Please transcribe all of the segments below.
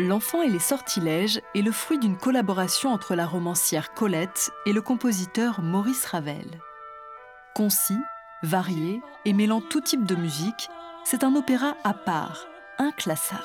L'enfant et les sortilèges est le fruit d'une collaboration entre la romancière Colette et le compositeur Maurice Ravel. Concis, varié et mêlant tout type de musique, c'est un opéra à part, inclassable.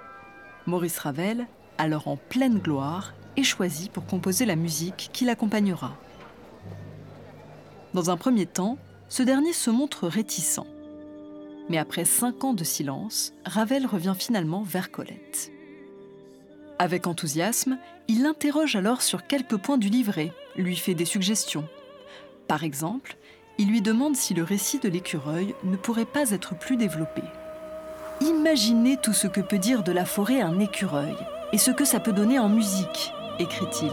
Maurice Ravel, alors en pleine gloire, est choisi pour composer la musique qui l'accompagnera. Dans un premier temps, ce dernier se montre réticent. Mais après cinq ans de silence, Ravel revient finalement vers Colette. Avec enthousiasme, il l'interroge alors sur quelques points du livret, lui fait des suggestions par exemple, il lui demande si le récit de l'écureuil ne pourrait pas être plus développé. Imaginez tout ce que peut dire de la forêt un écureuil et ce que ça peut donner en musique, écrit-il.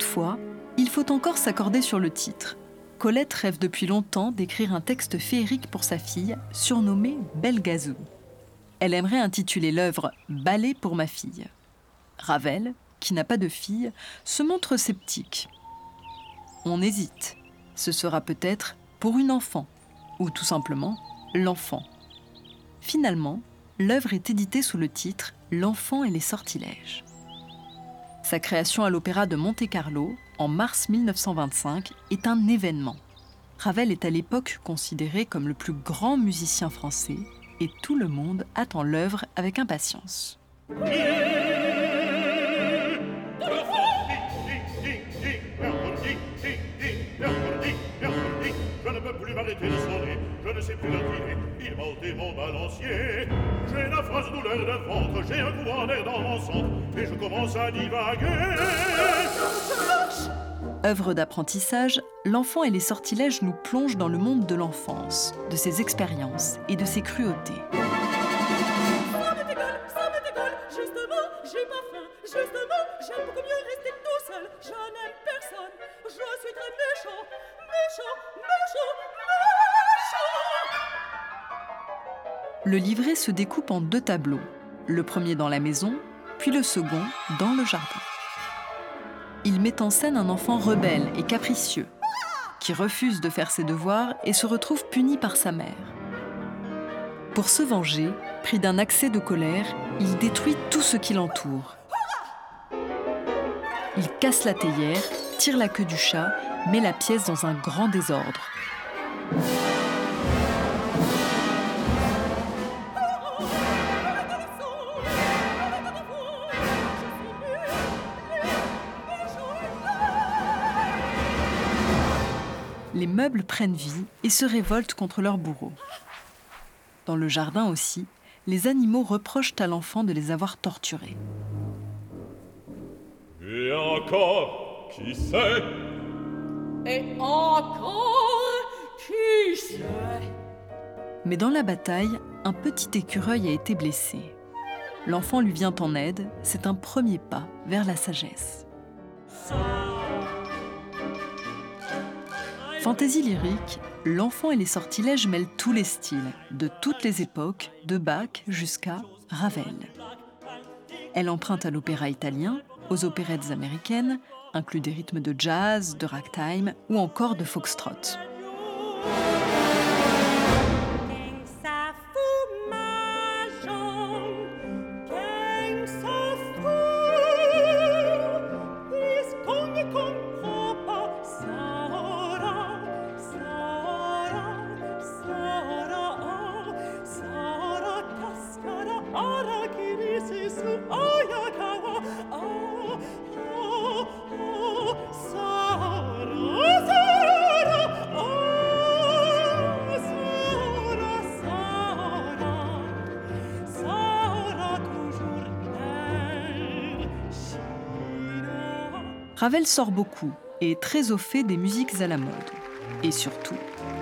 Toutefois, il faut encore s'accorder sur le titre. Colette rêve depuis longtemps d'écrire un texte féerique pour sa fille, surnommée Belgazou. Elle aimerait intituler l'œuvre Ballet pour ma fille. Ravel, qui n'a pas de fille, se montre sceptique. On hésite. Ce sera peut-être pour une enfant, ou tout simplement l'enfant. Finalement, l'œuvre est éditée sous le titre L'enfant et les sortilèges. Sa création à l'Opéra de Monte-Carlo, en mars 1925, est un événement. Ravel est à l'époque considéré comme le plus grand musicien français et tout le monde attend l'œuvre avec impatience. Je ne sais plus il m'a ôté mon balancier. J'ai une affreuse douleur de ventre, j'ai un coup en air dans mon centre, et je commence à divaguer. Œuvre d'apprentissage, L'enfant et les sortilèges nous plongent dans le monde de l'enfance, de ses expériences et de ses cruautés. Le livret se découpe en deux tableaux, le premier dans la maison, puis le second dans le jardin. Il met en scène un enfant rebelle et capricieux, qui refuse de faire ses devoirs et se retrouve puni par sa mère. Pour se venger, pris d'un accès de colère, il détruit tout ce qui l'entoure. Il casse la théière, tire la queue du chat, met la pièce dans un grand désordre. Les meubles prennent vie et se révoltent contre leur bourreau. Dans le jardin aussi, les animaux reprochent à l'enfant de les avoir torturés. Et encore, qui sait? Et encore, qui sait? Mais dans la bataille, un petit écureuil a été blessé. L'enfant lui vient en aide, c'est un premier pas vers la sagesse. Fantaisie lyrique, L'enfant et les sortilèges mêlent tous les styles, de toutes les époques, de Bach jusqu'à Ravel. Elle emprunte à l'opéra italien, aux opérettes américaines, inclut des rythmes de jazz, de ragtime ou encore de foxtrot. Ravel sort beaucoup et est très au fait des musiques à la mode. Et surtout,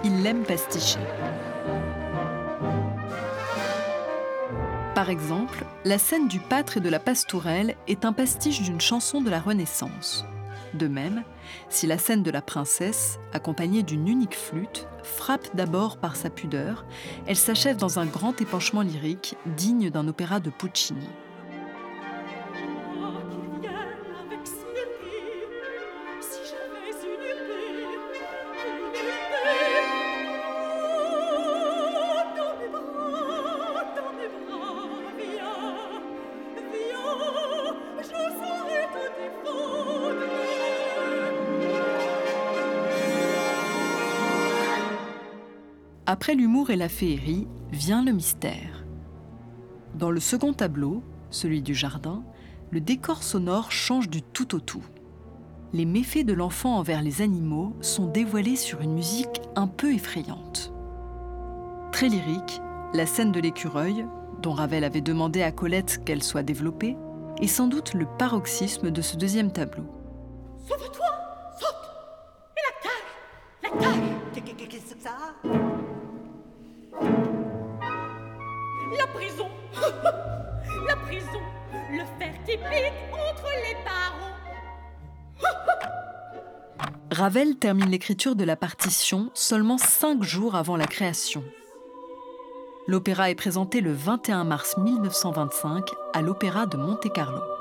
il l'aime pasticher. Par exemple, la scène du pâtre et de la pastourelle est un pastiche d'une chanson de la Renaissance. De même, si la scène de la princesse, accompagnée d'une unique flûte, frappe d'abord par sa pudeur, elle s'achève dans un grand épanchement lyrique digne d'un opéra de Puccini. Après l'humour et la féerie, vient le mystère. Dans le second tableau, celui du jardin, le décor sonore change du tout au tout. Les méfaits de l'enfant envers les animaux sont dévoilés sur une musique un peu effrayante. Très lyrique, la scène de l'écureuil, dont Ravel avait demandé à Colette qu'elle soit développée, est sans doute le paroxysme de ce deuxième tableau. Sauve-toi Saute Et la cage La cage Qu'est-ce que ça? Ravel termine l'écriture de la partition seulement cinq jours avant la création. L'opéra est présenté le 21 mars 1925 à l'Opéra de Monte-Carlo.